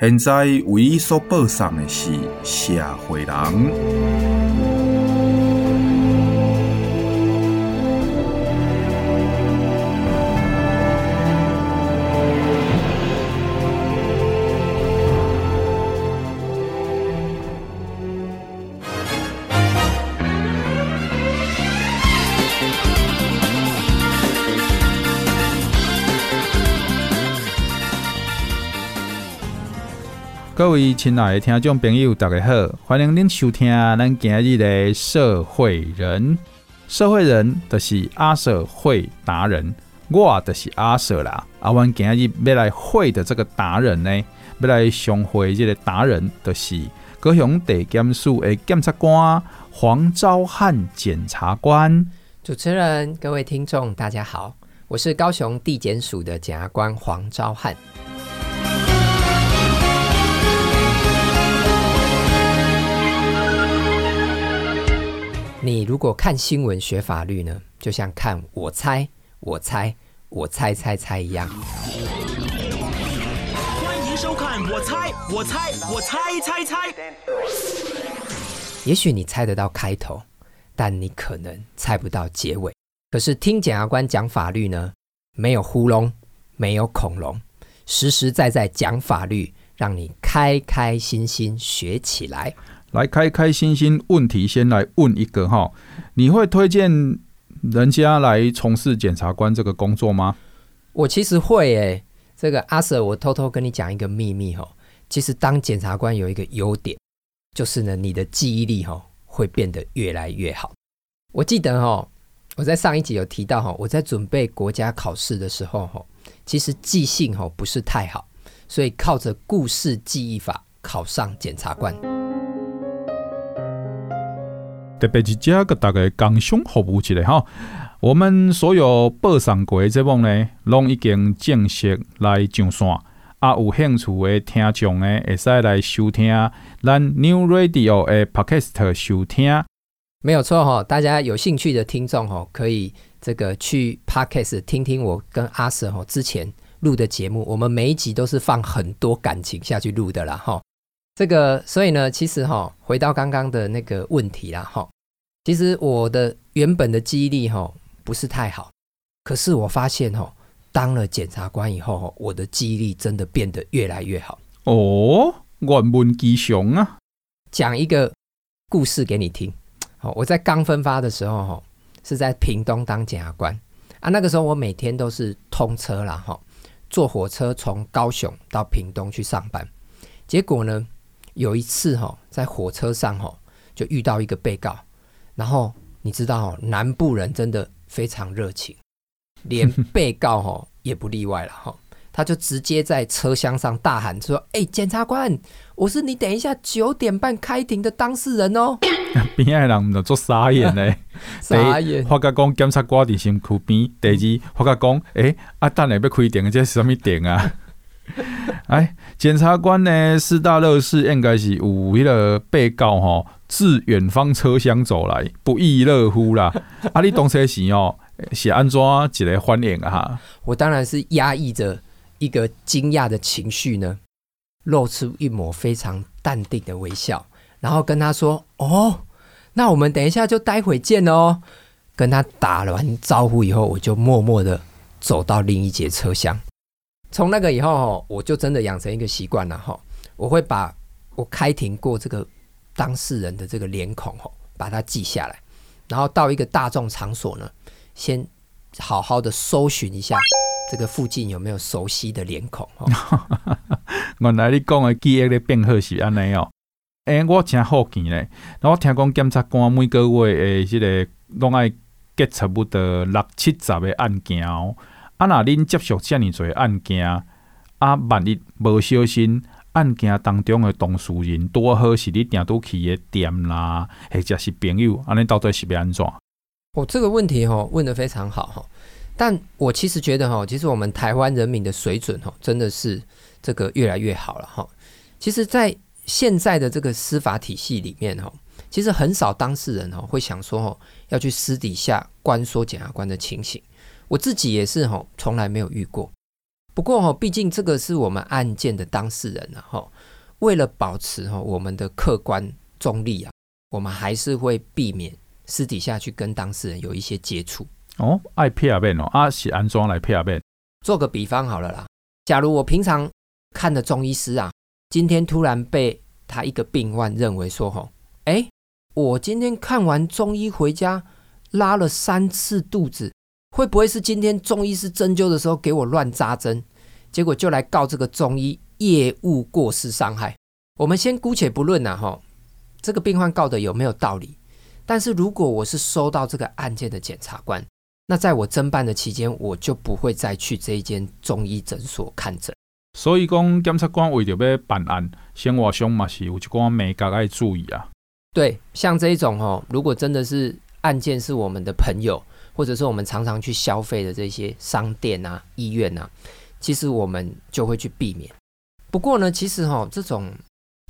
现在唯一所报送的是社会人。各位亲爱的听众朋友，大家好，欢迎您收听咱今日的社会人。社会人就是阿 Sir 会达人，我就是阿 Sir 啦。阿阮今日要来会的这个达人呢，要来相会这个达人，就是高雄地检署的检察官黄昭汉检察官。主持人、各位听众，大家好，我是高雄地检署的检察官黄昭汉。你如果看新闻学法律呢，就像看我猜我猜我猜猜猜一样。欢迎收看我猜我猜我猜猜猜。也许你猜得到开头，但你可能猜不到结尾。可是听检察官讲法律呢，没有糊弄，没有恐龙，实实在在讲法律，让你开开心心学起来。来开开心心，问题先来问一个哈，你会推荐人家来从事检察官这个工作吗？我其实会诶、这个阿 Sir，我偷偷跟你讲一个秘密哈，其实当检察官有一个优点，就是呢，你的记忆力哈会变得越来越好。我记得哈，我在上一集有提到哈，我在准备国家考试的时候哈，其实记性哈不是太好，所以靠着故事记忆法考上检察官。特别是这个大概工商服务一下哈，我们所有报上过的节目呢，拢已经正式来上线。啊，有兴趣的听众呢，会使来收听咱 New Radio 的 Podcast 收听。没有错哈，大家有兴趣的听众哈，可以这个去 Podcast 听听我跟阿 Sir 哈之前录的节目。我们每一集都是放很多感情下去录的啦哈。这个，所以呢，其实哈，回到刚刚的那个问题啦哈，其实我的原本的记忆力哈不是太好，可是我发现哈，当了检察官以后哈，我的记忆力真的变得越来越好。哦，愿闻其详啊！讲一个故事给你听。好，我在刚分发的时候哈，是在屏东当检察官啊，那个时候我每天都是通车啦哈，坐火车从高雄到屏东去上班，结果呢，有一次哈，在火车上哈，就遇到一个被告，然后你知道，南部人真的非常热情，连 被告哈也不例外了哈，他就直接在车厢上大喊说：“哎，检察官，我是你等一下九点半开庭的当事人哦。”边爱人就做傻眼嘞，傻眼。发觉讲检察官伫身躯边，第二发觉讲，哎，啊等下要开庭，这是什么庭啊？哎，检察官呢？四大乐事应该是有迄个被告吼，自远方车厢走来，不亦乐乎啦！啊，你当时是哦，是安怎一个欢迎啊？我当然是压抑着一个惊讶的情绪呢，露出一抹非常淡定的微笑，然后跟他说：“哦，那我们等一下就待会见哦。”跟他打完招呼以后，我就默默的走到另一节车厢。从那个以后，我就真的养成一个习惯了哈，我会把我开庭过这个当事人的这个脸孔吼，把它记下来，然后到一个大众场所呢，先好好的搜寻一下这个附近有没有熟悉的脸孔。原来你讲的记忆力变好是安尼哦，诶，我真好奇呢，然后我听讲检察官每个月诶，这个拢爱结差不多六七十个案件哦。啊！那恁接触这么多案件，啊，万一无小心案件当中的当事人多好是你定都去的店啦，或者是朋友，安尼到底是要安怎？哦，这个问题哈问得非常好哈，但我其实觉得哈，其实我们台湾人民的水准哈，真的是这个越来越好了哈。其实，在现在的这个司法体系里面哈，其实很少当事人哈会想说哈要去私底下关说检察官的情形，我自己也是哈从来没有遇过。不过哈，毕竟这个是我们案件的当事人啊哈，为了保持哈我们的客观中立啊，我们还是会避免私底下去跟当事人有一些接触。哦，爱骗辩哦，啊是安装来骗辩。做个比方好了啦，假如我平常看的中医师啊，今天突然被他一个病患认为说哈，哎，我今天看完中医回家拉了三次肚子。会不会是今天中医师针灸的时候给我乱扎针，结果就来告这个中医业务过失伤害？我们先姑且不论呐，哈，这个病患告的有没有道理？但是如果我是收到这个案件的检察官，那在我侦办的期间，我就不会再去这一间中医诊所看诊。所以讲，检察官为了要办案，生活上嘛是有一寡眉角要注意啊。对，像这一种哦，如果真的是案件是我们的朋友。或者是我们常常去消费的这些商店啊、医院啊，其实我们就会去避免。不过呢，其实哈，这种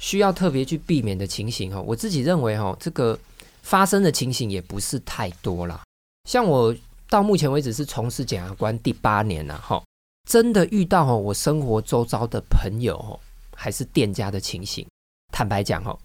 需要特别去避免的情形哈，我自己认为哈，这个发生的情形也不是太多啦。像我到目前为止是从事检察官第八年了哈，真的遇到哈，我生活周遭的朋友还是店家的情形，坦白讲哈，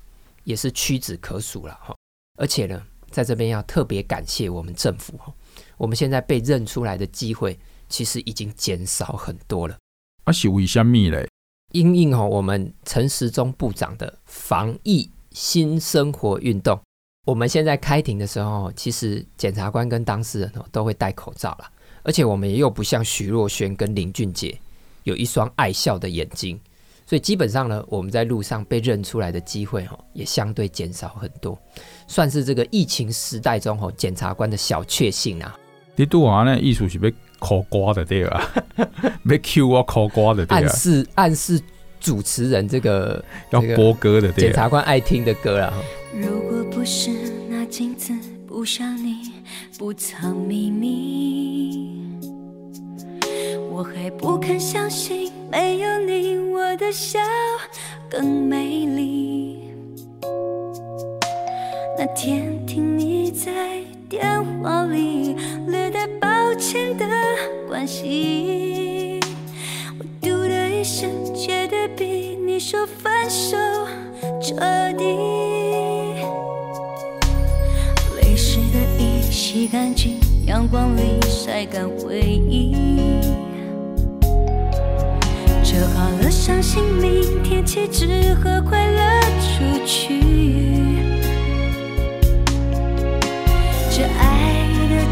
也是屈指可数了哈。而且呢，在这边要特别感谢我们政府哈。我们现在被认出来的机会，其实已经减少很多了。啊，是为什么嘞？因应哦，我们陈时中部长的防疫新生活运动，我们现在开庭的时候，其实检察官跟当事人哦都会戴口罩了，而且我们也又不像徐若瑄跟林俊杰有一双爱笑的眼睛，所以基本上呢，我们在路上被认出来的机会哦也相对减少很多，算是这个疫情时代中哦检察官的小确幸啊。你拄话呢？意思是要苦瓜的对啊，要 Q 我苦瓜的对啊。暗示暗示主持人这个要播歌的对啊。检察官爱听的歌啊。如果不是那镜子不像你不藏秘密，我还不肯相信没有你我的笑更美丽。那天听你在电话里略带抱歉的关心，我嘟的一声，觉得比你说分手彻底。泪湿的衣洗干净，阳光里晒干回忆，折好了伤心，明天起只和快乐出去。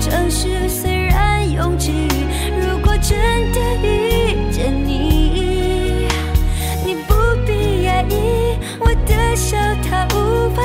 城市虽然拥挤，如果真的遇见你，你不必压抑，我的笑它无法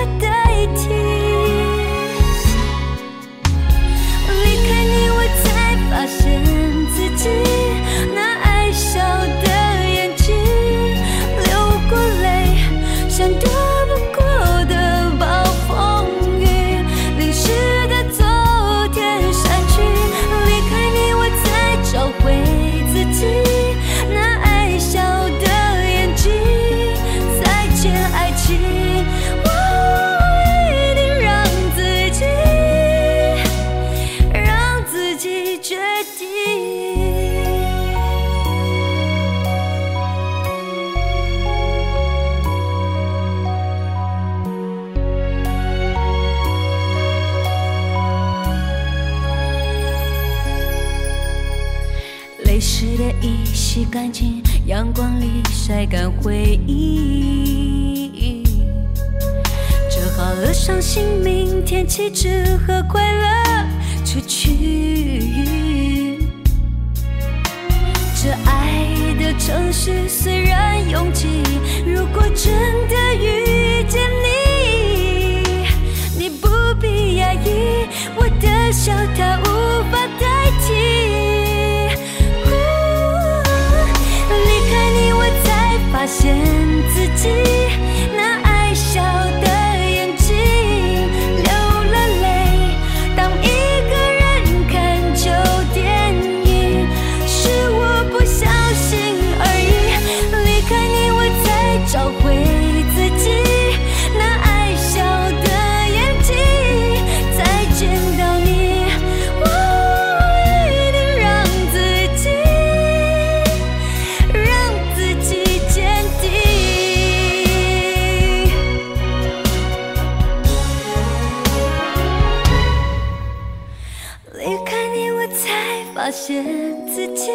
发现自己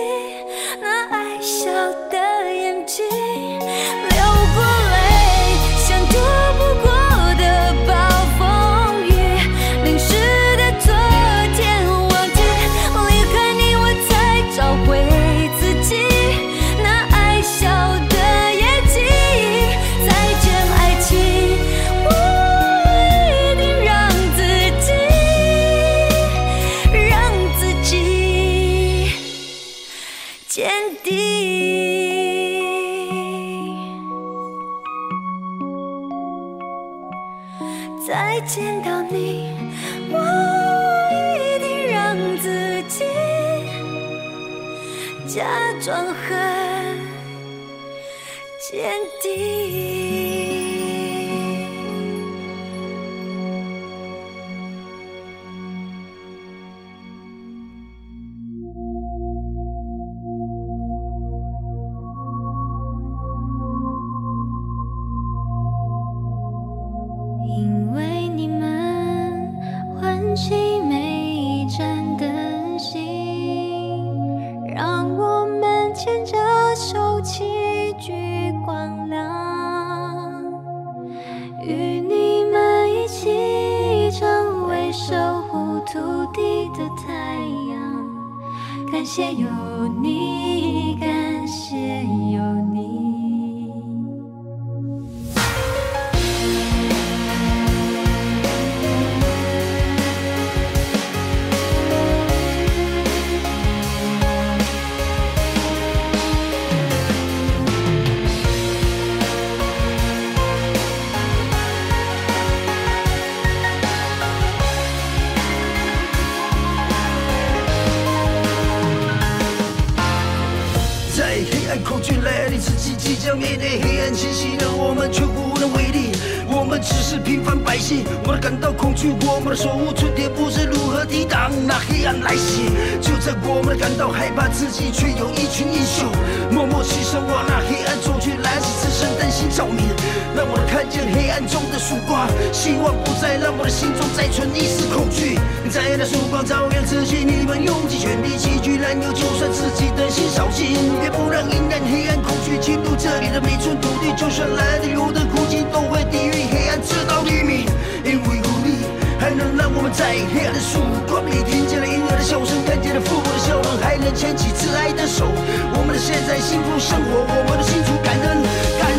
息，我感到恐惧，我们手无寸铁，不知如何抵挡那黑暗来袭。就在我们感到害怕自己，却有一群英雄默默牺牲，往那黑暗走去，来自自身担心照明，让我们看见黑暗中的曙光。希望不再让我的心中再存一丝恐惧。在那曙光照亮自己，你们用尽全力齐聚燃油，就算自己的心烧尽，也不让阴暗、黑暗、恐惧侵入这里的每寸土地。就算来的有的苦尽，都会抵御黑暗，直到黎明。因为努力，还能让我们在黑暗的曙光里听见了婴儿的笑声，看见了父母的笑容，还能牵起挚爱的手。我们的现在幸福生活，我们的心存感恩。感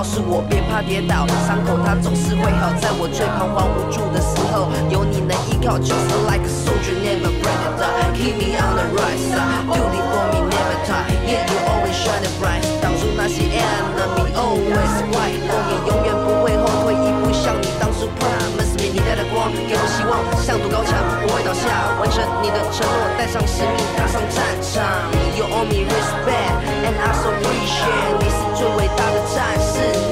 道是我，别怕跌倒，伤口它总是会好。在我最彷徨无助的时候，有你能依靠。Just like a soldier, never break it down. Keep me on the right side, do it for me, never tie. Yeah, you always shine bright. 挡住那些 enemy always white for me. 像堵高墙，不会倒下。完成你的承诺，带上使命，踏上战场。You owe me respect and I so appreciate。你是最伟大的战士。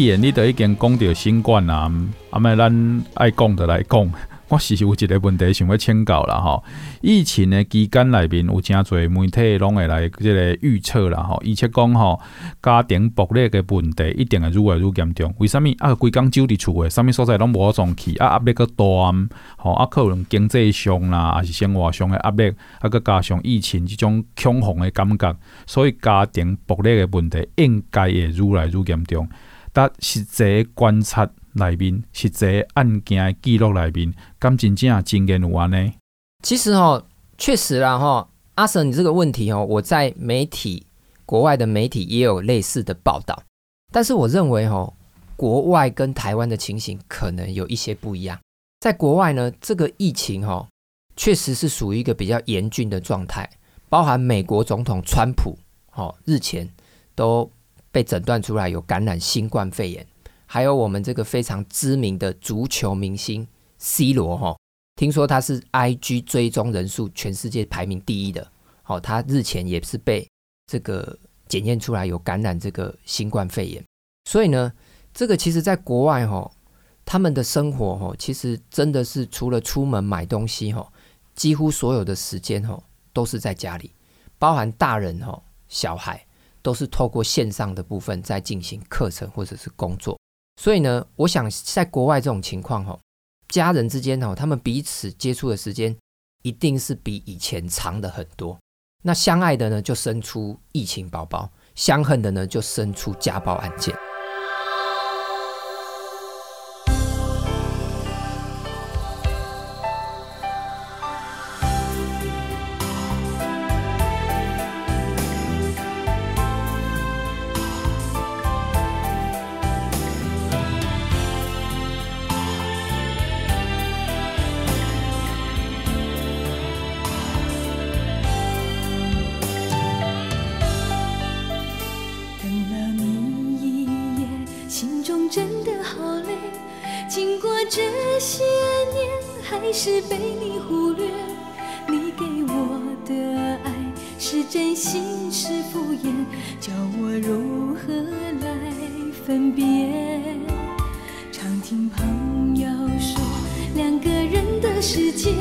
既然你都已经讲到新冠啊，阿妹咱爱讲的来讲。我是有一个问题想要请教啦吼，疫情的期间内面有真侪媒体拢会来即个预测啦吼，而且讲吼家庭暴力的问题一定会愈来愈严重。为什物啊？规工守伫厝诶，啥物所在拢无法去啊？压力阁大，吼啊，可能经济上啦，还是生活上的压力，啊，阁加上疫情这种恐慌的感觉，所以家庭暴力的问题应该会愈来愈严重。但实际观察。内面实际案件记录内面，敢真正经验有安呢？其实哦，确实啦哈，阿 Sir，你这个问题哦，我在媒体国外的媒体也有类似的报道，但是我认为哦，国外跟台湾的情形可能有一些不一样。在国外呢，这个疫情哦，确实是属于一个比较严峻的状态，包含美国总统川普哦，日前都被诊断出来有感染新冠肺炎。还有我们这个非常知名的足球明星 C 罗哈，听说他是 IG 追踪人数全世界排名第一的，好，他日前也是被这个检验出来有感染这个新冠肺炎，所以呢，这个其实在国外哈，他们的生活哈，其实真的是除了出门买东西哈，几乎所有的时间哈都是在家里，包含大人哈、小孩都是透过线上的部分在进行课程或者是工作。所以呢，我想在国外这种情况哈，家人之间哈，他们彼此接触的时间一定是比以前长的很多。那相爱的呢，就生出疫情宝宝；相恨的呢，就生出家暴案件。天叫我如何来分辨？常听朋友说两个人的世界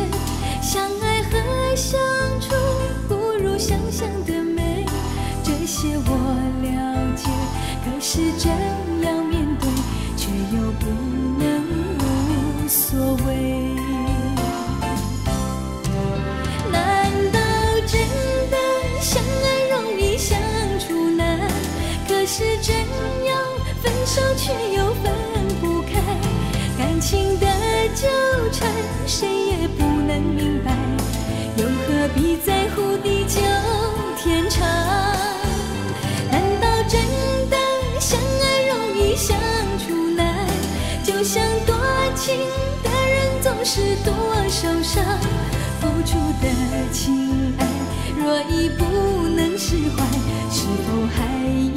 相爱和相手却又分不开，感情的纠缠谁也不能明白，又何必在乎地久天长？难道真的相爱容易相处难？就像多情的人总是多受伤，付出的情爱若已不能释怀，是否还？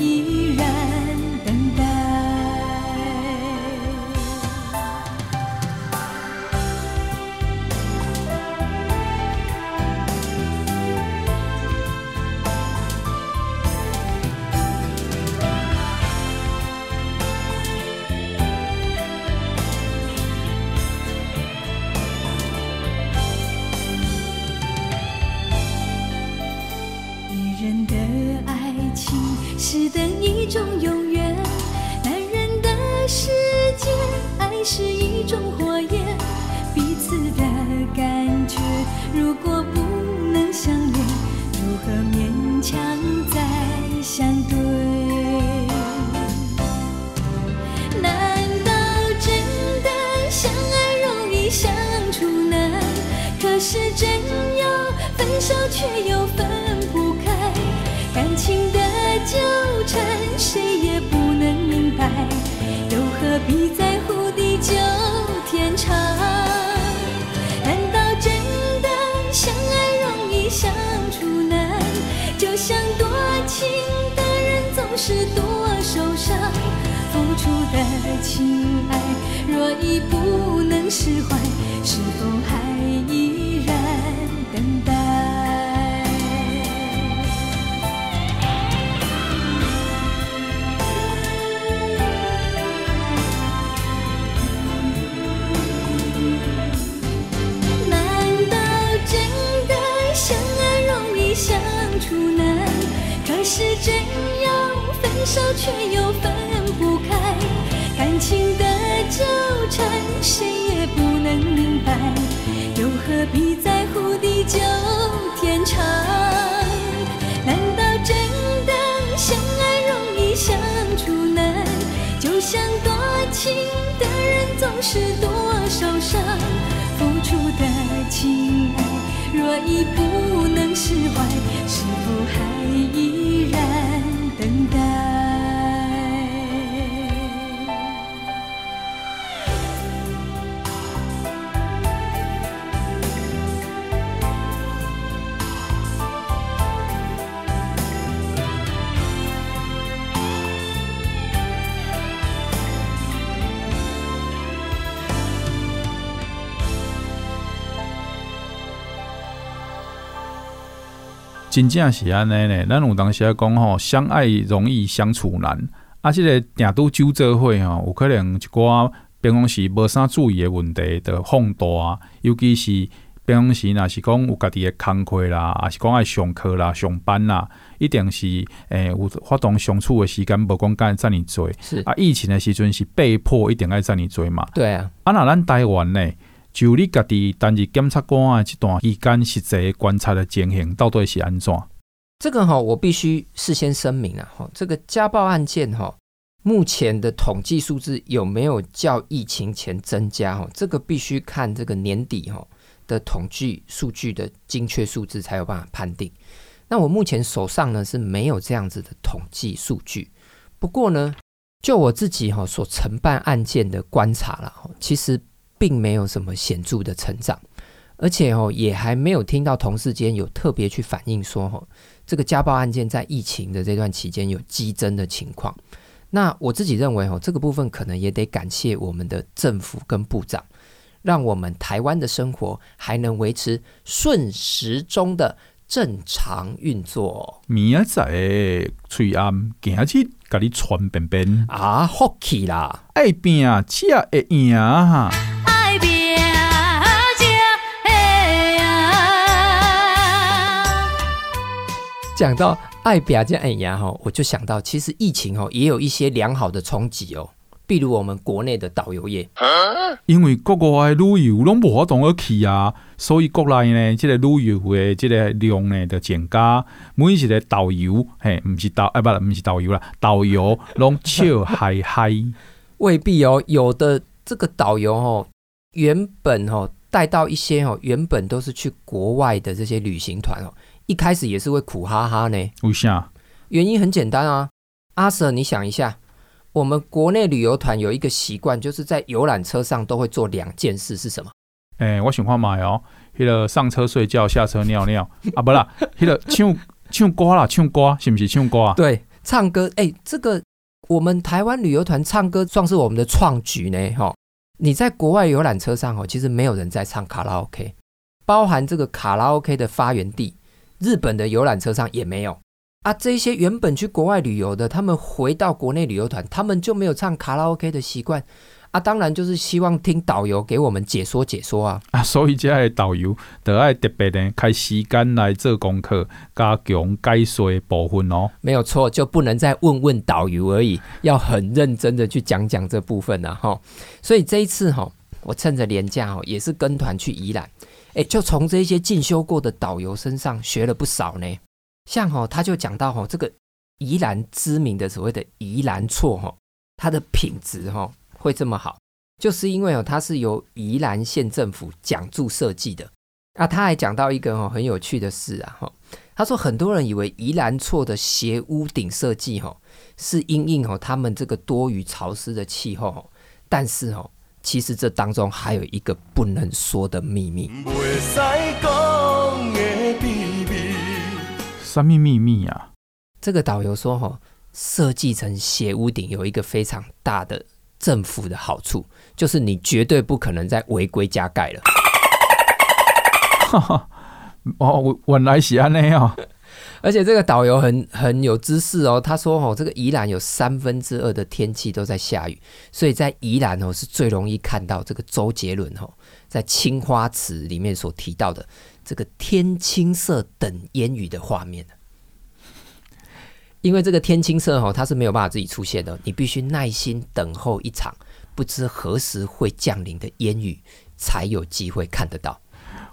何必在乎地久天长难道真的相爱容易相处难就像多情的人总是多受伤付出的情爱若已不能释怀是否还手却又分不开，感情的纠缠，谁也不能明白，又何必在乎地久天长？难道真的相爱容易相处难？就像多情的人总是多受伤，付出的情爱若已不能释怀，是否还依然真正是安尼呢，咱有当时讲吼，相爱容易相处难。啊，即个定拄酒做伙吼，有可能一寡平常时无啥注意的问题的放大，尤其是平常时若是讲有家己的工课啦，还是讲爱上课啦、上班啦，一定是诶、欸、有发动相处的时间，无讲干遮尔做。是啊，疫情的时阵是被迫一定爱遮尔做嘛。对啊，啊，那咱台湾呢？就你家己担任检察官的这段期间，实际观察的情形到底是安怎？这个哈，我必须事先声明啊，哈，这个家暴案件哈，目前的统计数字有没有较疫情前增加？哈，这个必须看这个年底哈的统计数据的精确数字才有办法判定。那我目前手上呢是没有这样子的统计数据，不过呢，就我自己哈所承办案件的观察了，其实。并没有什么显著的成长，而且哦，也还没有听到同事间有特别去反映说，哦，这个家暴案件在疫情的这段期间有激增的情况。那我自己认为，哦，这个部分可能也得感谢我们的政府跟部长，让我们台湾的生活还能维持顺时钟的正常运作。明仔载翠暗今日给你传便便。啊，福气啦，爱拼才会赢哈。讲到爱拼才会赢吼，我就想到其实疫情吼也有一些良好的冲击哦，比如我们国内的导游业，因为国外的旅游拢无法度去啊，所以国内呢这个旅游的这个量呢就增加，每一个导游嘿，不是导哎不，不是导游啦，导游拢笑嗨嗨，未必哦，有的这个导游哦，原本哦带到一些哦原本都是去国外的这些旅行团哦。一开始也是会苦哈哈呢，为啥？原因很简单啊，阿 Sir，你想一下，我们国内旅游团有一个习惯，就是在游览车上都会做两件事，是什么？哎、欸，我喜欢买哦，那个上车睡觉，下车尿尿 啊，不啦，那个唱唱歌啦，唱歌是不是唱歌啊？对，唱歌，哎、欸，这个我们台湾旅游团唱歌算是我们的创举呢，哈。你在国外游览车上哦，其实没有人在唱卡拉 OK，包含这个卡拉 OK 的发源地。日本的游览车上也没有啊，这些原本去国外旅游的，他们回到国内旅游团，他们就没有唱卡拉 OK 的习惯啊。当然就是希望听导游给我们解说解说啊啊，所以这些导游得爱特别的开时间来做功课，加强解说的部分哦。没有错，就不能再问问导游而已，要很认真的去讲讲这部分了哈。所以这一次哈，我趁着廉假哦，也是跟团去宜兰。哎，就从这些进修过的导游身上学了不少呢。像哦，他就讲到哦，这个宜兰知名的所谓的宜兰厝哈，它的品质哈会这么好，就是因为哦，它是由宜兰县政府奖助设计的。啊，他还讲到一个哦很有趣的事啊哈，他说很多人以为宜兰厝的斜屋顶设计哈是因应哦他们这个多雨潮湿的气候，但是哦。其实这当中还有一个不能说的秘密。什么秘密啊？这个导游说：“哈，设计成斜屋顶有一个非常大的政府的好处，就是你绝对不可能再违规加盖了。”哈哈，哦，原来是安尼啊。而且这个导游很很有知识哦，他说哦，这个宜兰有三分之二的天气都在下雨，所以在宜兰哦是最容易看到这个周杰伦哦在《青花瓷》里面所提到的这个天青色等烟雨的画面。因为这个天青色哈，它是没有办法自己出现的，你必须耐心等候一场不知何时会降临的烟雨，才有机会看得到。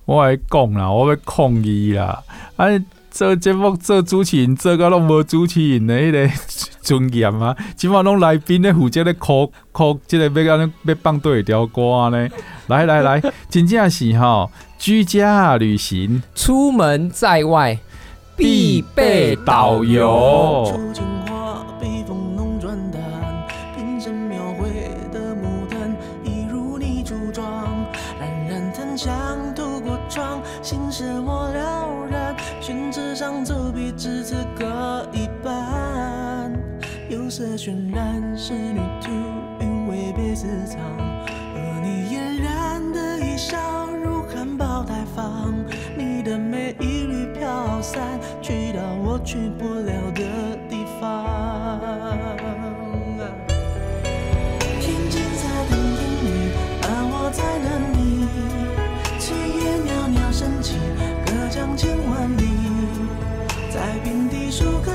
我来讲啦，我要抗议啦！哎，做节目做主持人，做个拢无主持人的迄个尊严啊！起码拢来宾咧负责咧哭哭，即个要安要放对条歌呢？来来来，真正是吼，居家旅行，出门在外必备导游。色渲染是旅飘散，去到我去不了的地方。天青色等烟雨，而我在等你。炊烟袅袅升起，隔江千万里，在平地数个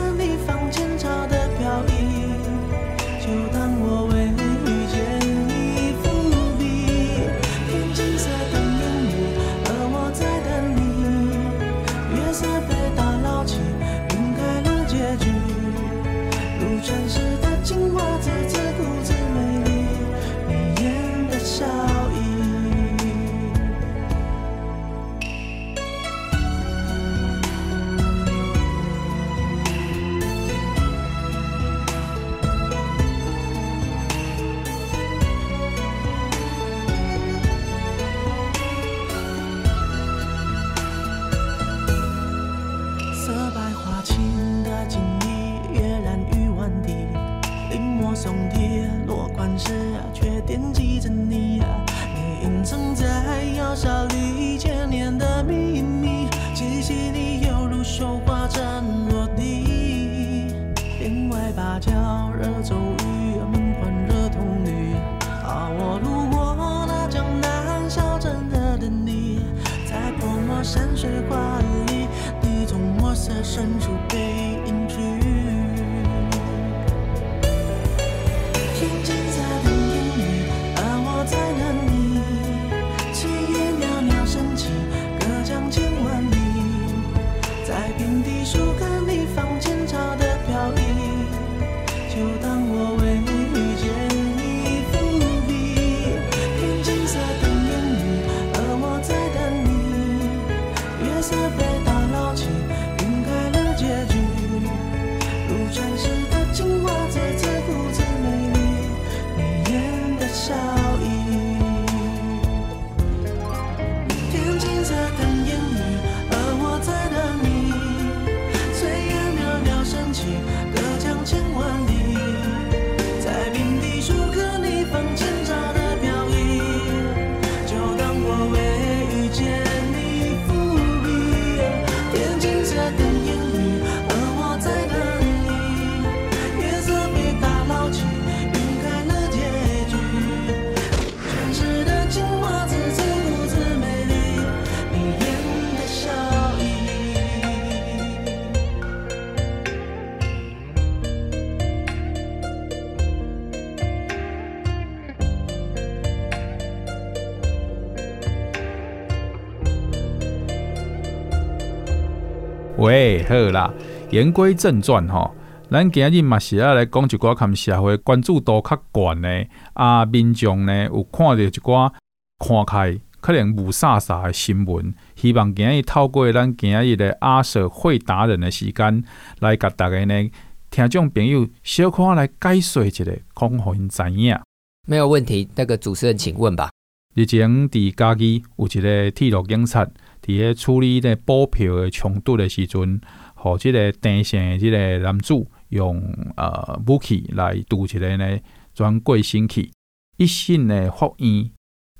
好啦，言归正传吼，咱今日嘛是要来讲一寡含社会关注度较悬的啊，民众呢有看到一寡看开可能雾煞煞的新闻，希望今日透过咱今日的阿 Sir 会达人的时间，来甲大家呢听众朋友小可来解说一下，讲互因知影。没有问题，那个主持人请问吧。日前伫嘉义有一个铁路警察。伫咧处理咧补票的冲突的时阵，和即个电线即个男子用呃武器来堵一个呢转过身去，一审的法院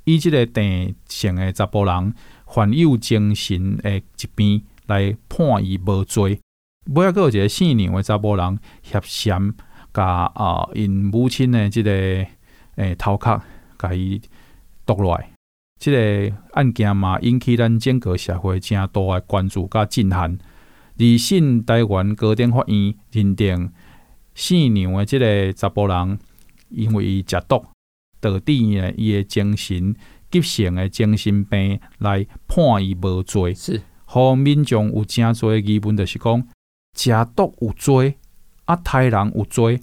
以即个电线的查甫人患有精神的疾病来判伊无罪。尾仔阁有一个姓梁的查甫人涉嫌甲啊因母亲的即个诶头壳甲伊夺落来。这个案件嘛，引起咱整个社会正大的关注甲震撼。二审台湾高等法院认定姓娘的即个查甫人，因为伊食毒，导致呢伊的精神急性诶精神病来判伊无罪。是，互民众有诚济疑问，就是讲食毒有罪，啊，杀人有罪，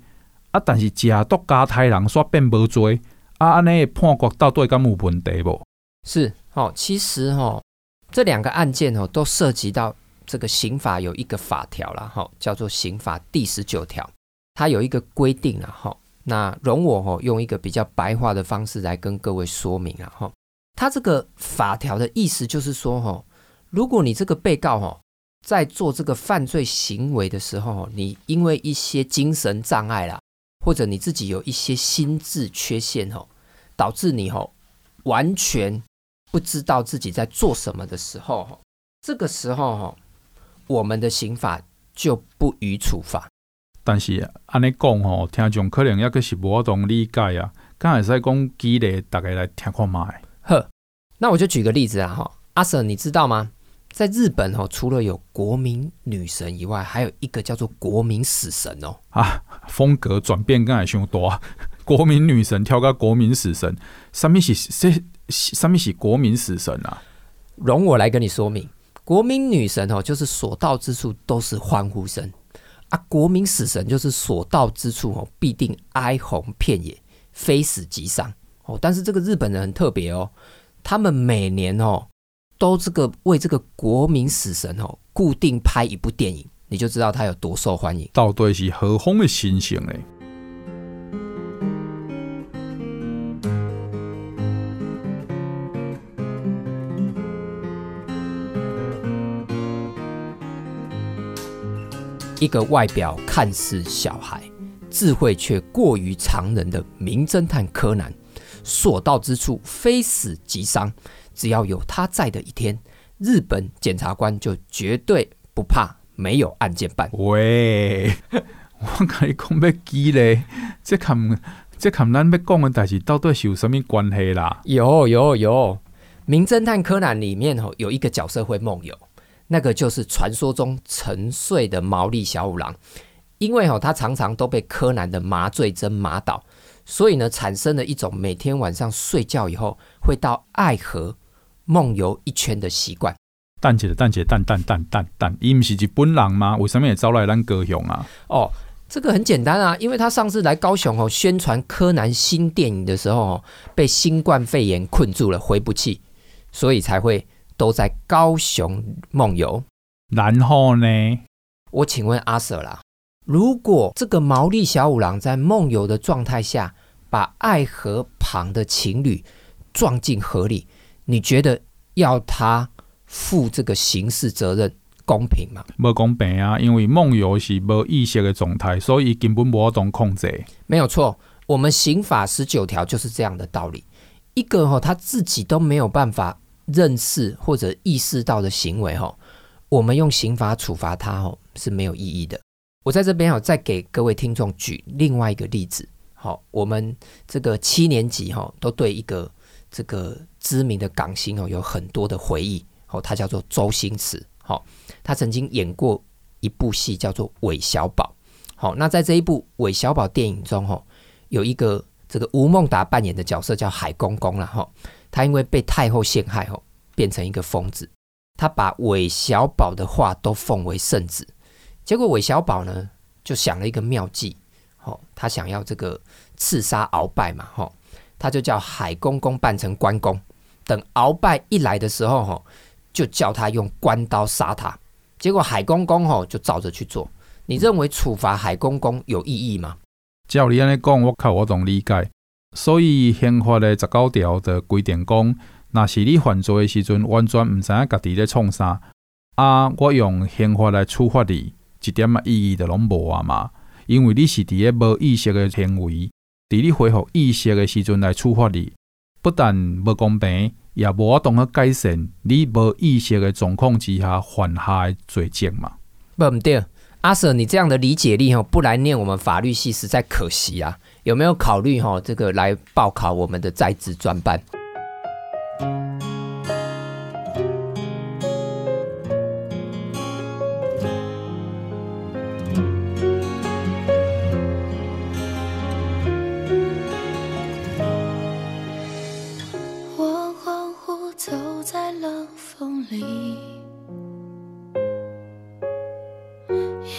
啊，但是食毒加杀人煞变无罪，啊，安尼判决到底敢有问题无？是，哦，其实哦，这两个案件哦，都涉及到这个刑法有一个法条了，哈，叫做刑法第十九条，它有一个规定了，哈。那容我哈用一个比较白话的方式来跟各位说明啊哈，他这个法条的意思就是说哈，如果你这个被告哈在做这个犯罪行为的时候，你因为一些精神障碍啦，或者你自己有一些心智缺陷哈，导致你哈完全不知道自己在做什么的时候哈，这个时候哈，我们的刑法就不予处罚。但是安尼讲吼，听众可能抑阁是无法度理解啊。敢会使讲举例，大家来听看嘛。呵，那我就举个例子啊，哈，阿 Sir，你知道吗？在日本吼，除了有国民女神以外，还有一个叫做国民死神哦。啊，风格转变敢会伤大。国民女神跳到国民死神，什么是这？什么是国民死神啊？容我来跟你说明，国民女神哦，就是所到之处都是欢呼声。啊，国民死神就是所到之处哦，必定哀鸿遍野，非死即伤哦。但是这个日本人很特别哦，他们每年哦都这个为这个国民死神哦固定拍一部电影，你就知道他有多受欢迎。到底是何方的神圣呢？一个外表看似小孩，智慧却过于常人的名侦探柯南，所到之处非死即伤。只要有他在的一天，日本检察官就绝对不怕没有案件办。喂，我跟你讲要记嘞，这看这看咱要讲的代志到底是有什么关系啦？有有有，名侦探柯南里面吼有一个角色会梦游。那个就是传说中沉睡的毛利小五郎，因为哦，他常常都被柯南的麻醉针麻倒，所以呢，产生了一种每天晚上睡觉以后会到爱河梦游一圈的习惯。蛋姐的蛋姐蛋蛋蛋蛋蛋，伊不是日本人吗？为什么也招来咱高雄啊？哦，这个很简单啊，因为他上次来高雄哦，宣传柯南新电影的时候哦，被新冠肺炎困住了，回不去，所以才会。都在高雄梦游，然后呢？我请问阿 Sir 啦，如果这个毛利小五郎在梦游的状态下，把爱河旁的情侣撞进河里，你觉得要他负这个刑事责任公平吗？不公平啊，因为梦游是无意识的状态，所以根本无法控制。没有错，我们刑法十九条就是这样的道理。一个哈、哦，他自己都没有办法。认识或者意识到的行为，哈，我们用刑法处罚他，哈，是没有意义的。我在这边，哈，再给各位听众举另外一个例子，好，我们这个七年级，哈，都对一个这个知名的港星，哦，有很多的回忆，哦，他叫做周星驰，好，他曾经演过一部戏叫做《韦小宝》，好，那在这一部《韦小宝》电影中，哈，有一个这个吴孟达扮演的角色叫海公公了，哈。他因为被太后陷害后，变成一个疯子。他把韦小宝的话都奉为圣旨，结果韦小宝呢就想了一个妙计，哦，他想要这个刺杀鳌拜嘛，他就叫海公公扮成关公，等鳌拜一来的时候，就叫他用关刀杀他。结果海公公就照着去做。你认为处罚海公公有意义吗？照你安尼讲，我靠，我懂理解。所以宪法的十九条的规定讲，若是你犯罪的时阵，完全毋知影家己咧创啥，啊，我用宪法来处罚你，一点仔意义都拢无啊嘛。因为你是伫咧无意识的行为，伫你恢复意识的时阵来处罚你，不但无公平，也无法度去改善你无意识的状况之下犯下的罪证嘛。不毋对，阿 Sir，你这样的理解力吼，不来念我们法律系实在可惜啊。有没有考虑哈这个来报考我们的在职专班？我恍惚走在冷风里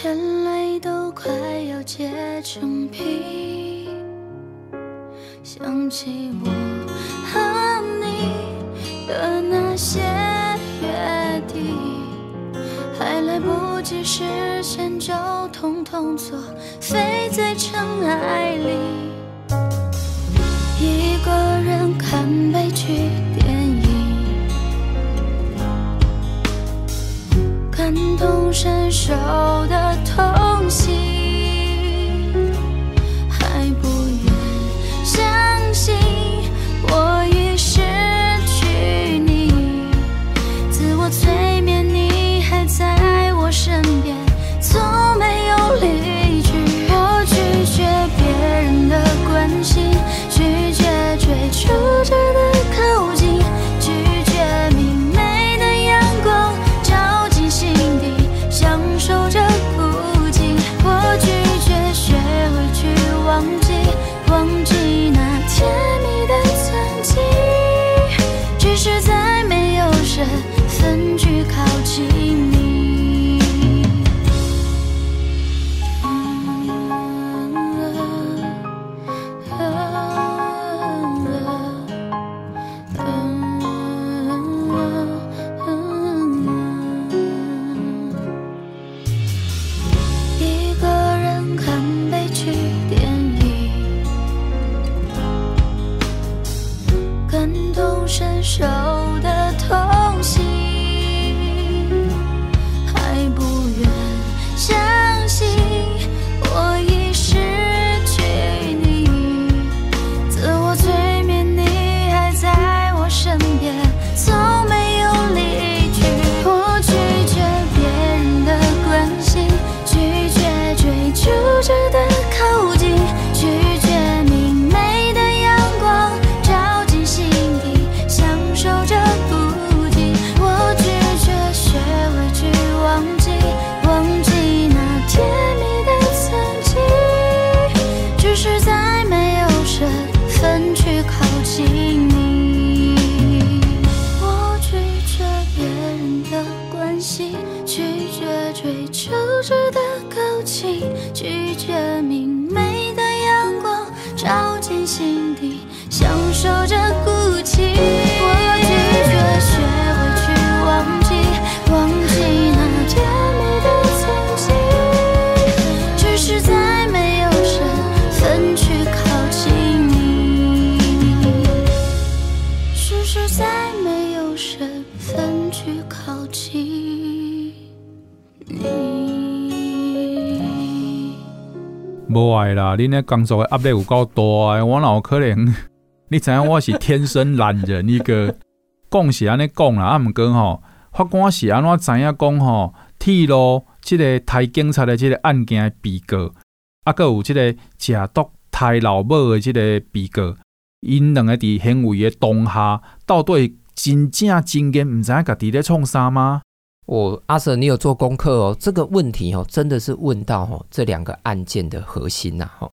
眼泪都快要结成冰想起我和你的那些约定，还来不及实现就统统作废在尘埃里，一个人看悲剧电影，感同身受的痛心。手。啦，恁咧工作的压力有够大，我哪有可能？你知影我是天生懒人一个，讲是安尼讲啦，啊毋过吼，法官是安怎知影讲吼？铁路即个台警察的即个案件的被告，啊，阁有即个食毒刣老母的即个被告，因两个伫行为的当下，到底真正真言，毋知影家己咧创啥吗？我阿 Sir，你有做功课哦？这个问题哦，真的是问到哦这两个案件的核心呐。哈，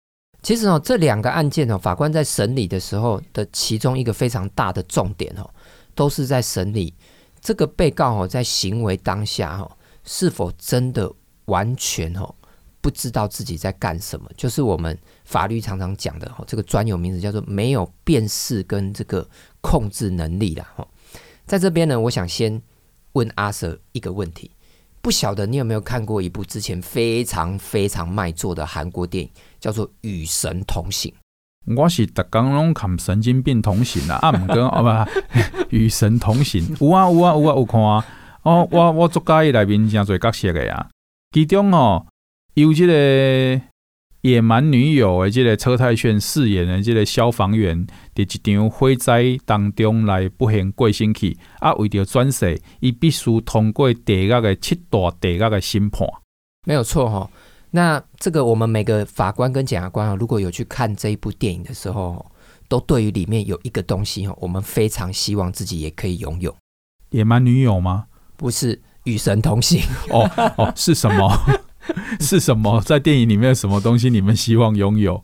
其实哦，这两个案件哦，法官在审理的时候的其中一个非常大的重点哦，都是在审理这个被告哦，在行为当下哦，是否真的完全哦不知道自己在干什么？就是我们法律常常讲的哦，这个专有名词叫做没有辨识跟这个控制能力啦。哈，在这边呢，我想先。问阿 Sir 一个问题，不晓得你有没有看过一部之前非常非常卖座的韩国电影，叫做《与神同行》。我是特刚拢看神经病同行啦，啊唔跟 哦不，与神同行有啊有啊有啊有看啊，哦我我作家里面真侪角色的呀，其中哦有这个。野蛮女友的这个车太鉉饰演的这个消防员，在一场火灾当中来不幸过身去，啊，为了转世，伊必须通过地狱的七大地狱的审判。没有错哈。那这个我们每个法官跟检察官啊，如果有去看这一部电影的时候，都对于里面有一个东西哈，我们非常希望自己也可以拥有。野蛮女友吗？不是，与神同行。哦哦，是什么？是什么？在电影里面，什么东西你们希望拥有？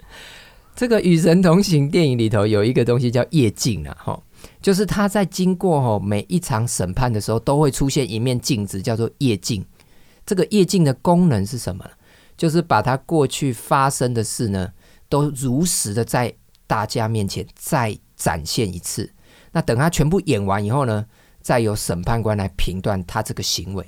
这个《与神同行》电影里头有一个东西叫夜镜啊，哈，就是他在经过哈每一场审判的时候，都会出现一面镜子，叫做夜镜。这个夜镜的功能是什么呢？就是把他过去发生的事呢，都如实的在大家面前再展现一次。那等他全部演完以后呢，再由审判官来评断他这个行为。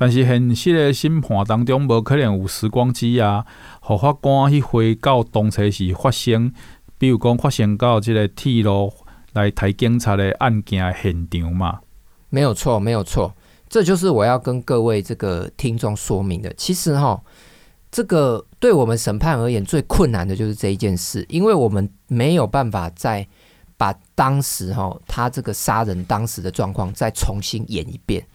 但是现实的审判当中，无可能有时光机啊，让法官去回到当初时发生，比如讲发生到这个铁路来抬警察的案件现场嘛？没有错，没有错，这就是我要跟各位这个听众说明的。其实哈，这个对我们审判而言最困难的就是这一件事，因为我们没有办法再把当时哈他这个杀人当时的状况再重新演一遍。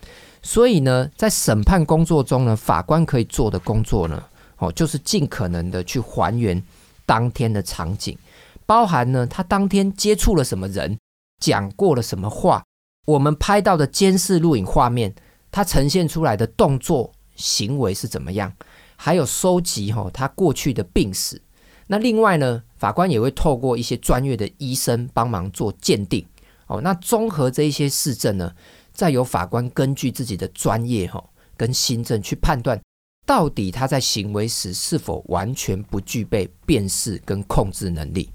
所以呢，在审判工作中呢，法官可以做的工作呢，哦，就是尽可能的去还原当天的场景，包含呢，他当天接触了什么人，讲过了什么话，我们拍到的监视录影画面，他呈现出来的动作行为是怎么样，还有收集哈他过去的病史。那另外呢，法官也会透过一些专业的医生帮忙做鉴定，哦，那综合这一些事证呢。再由法官根据自己的专业哈跟心证去判断，到底他在行为时是否完全不具备辨识跟控制能力。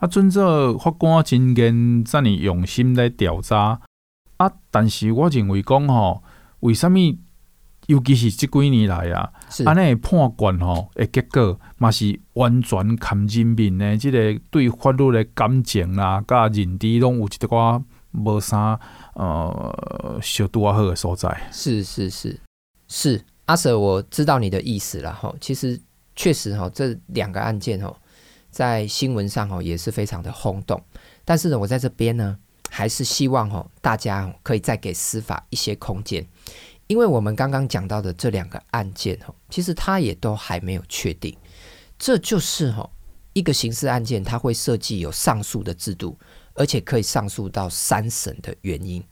啊，遵照法官真跟，这么用心来调查啊，但是我认为讲吼，为什么尤其是这几年来啊，安尼判决吼的结果嘛是完全看人民的这个对法律的感情啦，甲认知拢有一寡无啥。呃，修度啊，好的所在是是是是，阿 Sir，我知道你的意思了哈。其实确实哈，这两个案件哈，在新闻上哈也是非常的轰动。但是呢，我在这边呢，还是希望哈大家可以再给司法一些空间，因为我们刚刚讲到的这两个案件哈，其实它也都还没有确定。这就是哈一个刑事案件，它会设计有上诉的制度。而且可以上诉到三审的原因，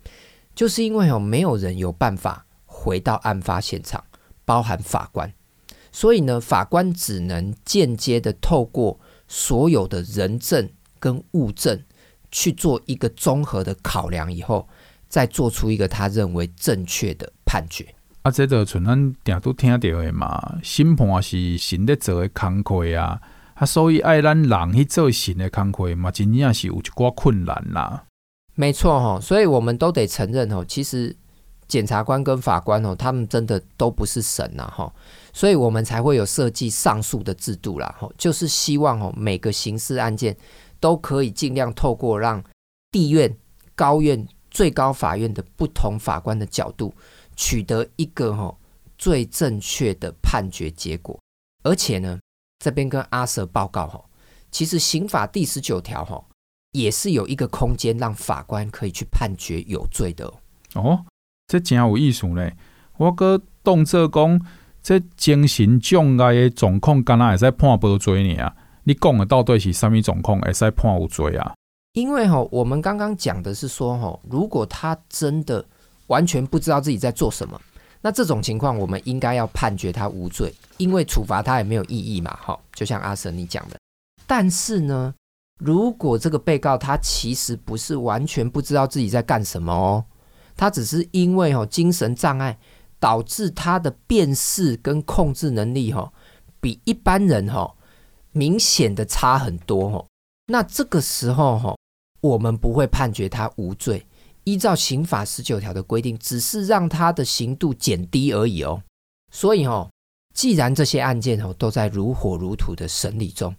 就是因为哦，没有人有办法回到案发现场，包含法官，所以呢，法官只能间接的透过所有的人证跟物证去做一个综合的考量，以后再做出一个他认为正确的判决。啊，这个像咱定都听到的嘛，审判是新在做的工课啊。啊，所以爱咱人去做神的工课嘛，真正是有一寡困难啦。没错哈，所以我们都得承认哈，其实检察官跟法官哦，他们真的都不是神呐哈，所以我们才会有设计上诉的制度啦，就是希望哦每个刑事案件都可以尽量透过让地院、高院、最高法院的不同法官的角度，取得一个哈最正确的判决结果，而且呢。这边跟阿 Sir 报告哈，其实刑法第十九条哈也是有一个空间让法官可以去判决有罪的哦。这真有意思呢。我哥动作讲，这精神障碍的状况，敢若会使判无罪呢啊？你讲的到底是什么状况会使判有罪啊？因为哈，我们刚刚讲的是说哈，如果他真的完全不知道自己在做什么。那这种情况，我们应该要判决他无罪，因为处罚他也没有意义嘛。哈，就像阿神你讲的。但是呢，如果这个被告他其实不是完全不知道自己在干什么哦，他只是因为哦精神障碍导致他的辨识跟控制能力哈比一般人哈明显的差很多哦，那这个时候哈我们不会判决他无罪。依照刑法十九条的规定，只是让他的刑度减低而已哦。所以哦，既然这些案件哦都在如火如荼的审理中，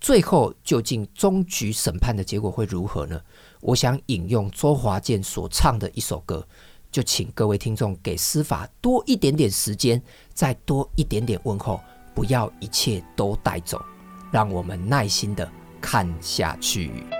最后究竟终局审判的结果会如何呢？我想引用周华健所唱的一首歌，就请各位听众给司法多一点点时间，再多一点点问候，不要一切都带走，让我们耐心的看下去。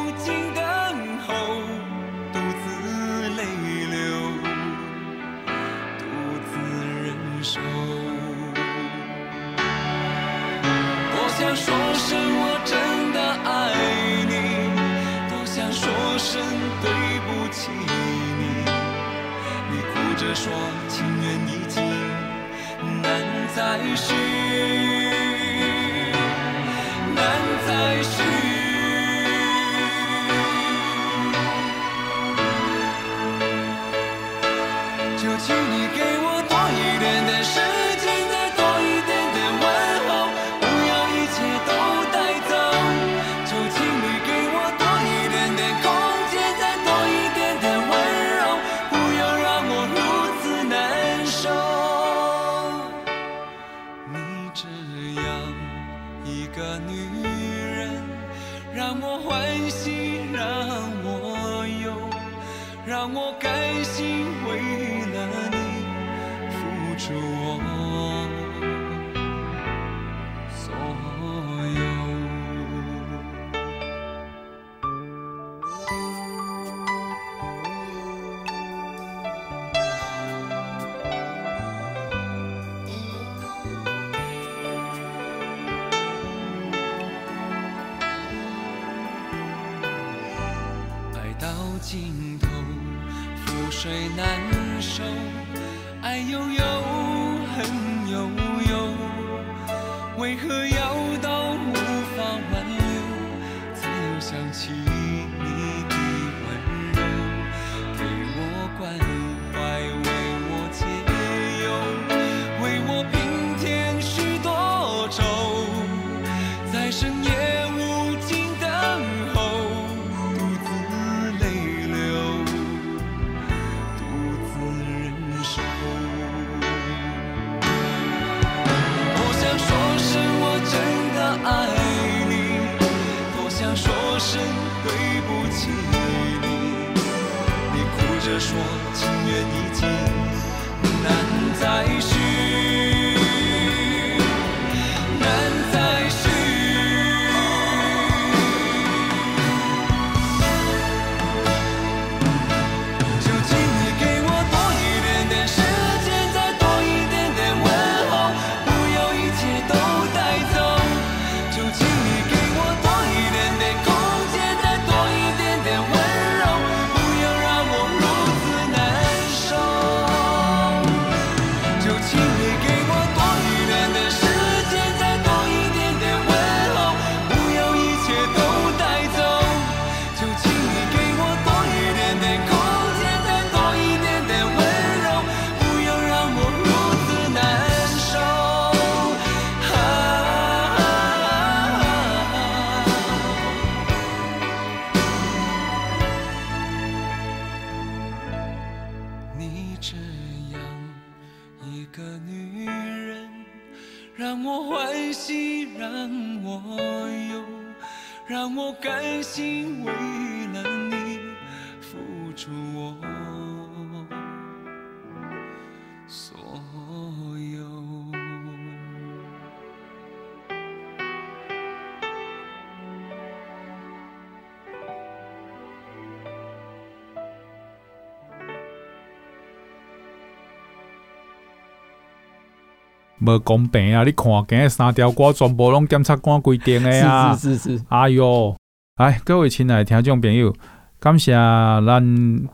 说声我真的爱你多想说声对不起你。你哭着说情缘已尽难再续。无公平啊！你看，今日三条歌全部拢检察官规定的啊！是是是是。哎哟，哎，各位亲爱的听众朋友，感谢咱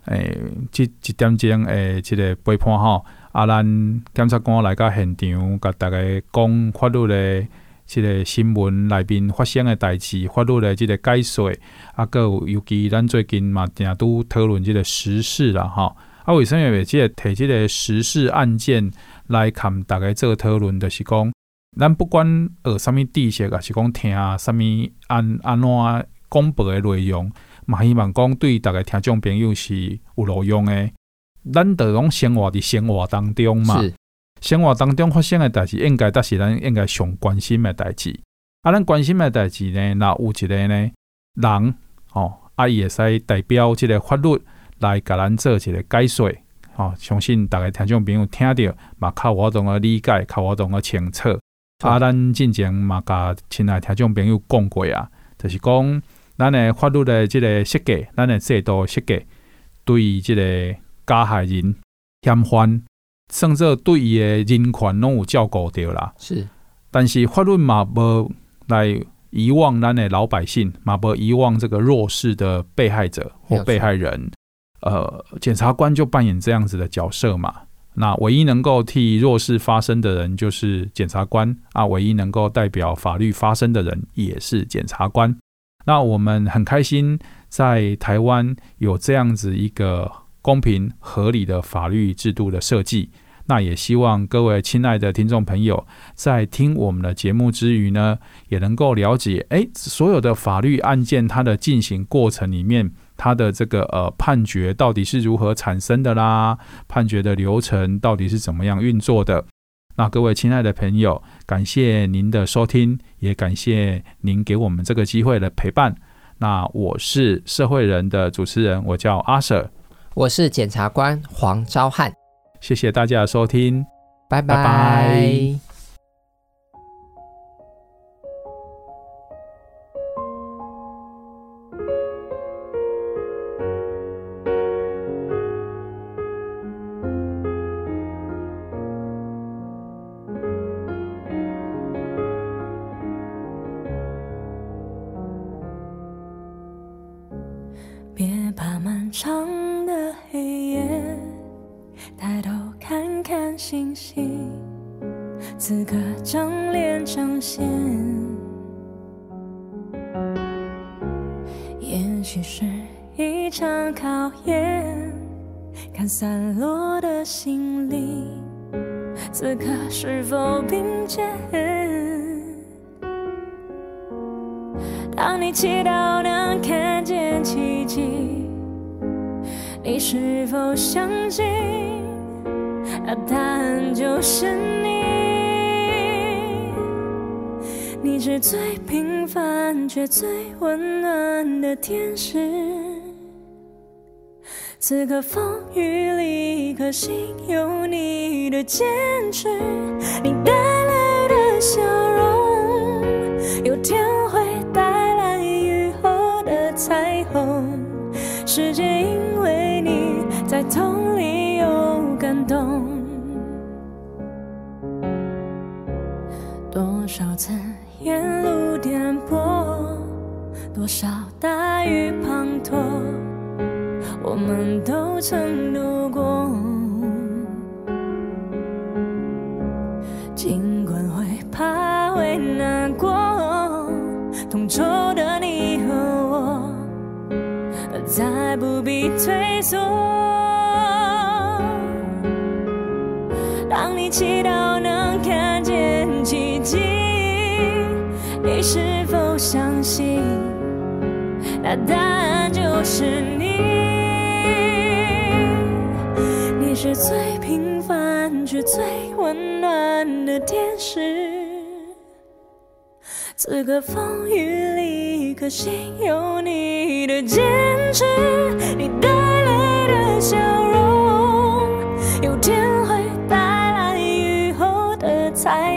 诶，即一点钟诶，即个陪伴吼。啊，咱检察官来到现场，甲大家讲法律的即个新闻内面发生的代志，法律的即个解说，啊，阁有尤其咱最近嘛，定拄讨论即个时事啦，吼。啊，为什么会即个提即个时事案件？来看大家做讨论，就是讲，咱不管学啥物知识，还是讲听啥物安安怎广播的内容，嘛希望讲对大家听众朋友是有路用的。咱得拢生活伫生活当中嘛，生活当中发生的代志，应该都是咱应该上关心的代志。啊，咱关心的代志呢，若有一个呢人哦，啊伊会使代表即个法律来甲咱做一个解说。哦，相信大家听众朋友听着嘛，较我懂个理解，较我懂个清楚。啊，咱进前嘛，甲亲爱听众朋友讲过啊，就是讲咱的法律的即个设计，咱的制度设计，对于即个加害人、嫌犯，甚至对伊的人权拢有照顾到啦。是，但是法律嘛无来遗忘咱的老百姓，嘛无遗忘这个弱势的被害者或被害人。呃，检察官就扮演这样子的角色嘛。那唯一能够替弱势发声的人就是检察官啊，唯一能够代表法律发声的人也是检察官。那我们很开心，在台湾有这样子一个公平合理的法律制度的设计。那也希望各位亲爱的听众朋友，在听我们的节目之余呢，也能够了解，诶，所有的法律案件它的进行过程里面，它的这个呃判决到底是如何产生的啦，判决的流程到底是怎么样运作的。那各位亲爱的朋友，感谢您的收听，也感谢您给我们这个机会的陪伴。那我是社会人的主持人，我叫阿 Sir，我是检察官黄昭汉。谢谢大家的收听，拜拜。拜拜。心有你的坚持，你带来的笑容，有天会带来雨后的彩虹。世界因为你在痛里有感动。多少次沿路颠簸，多少大雨滂沱，我们都曾度过。不必退缩。当你祈祷能看见奇迹，你是否相信？那答案就是你。你是最平凡却最温暖的天使。此刻风雨里，一颗心有你的坚持，你带来的笑容，有天会带来雨后的彩虹。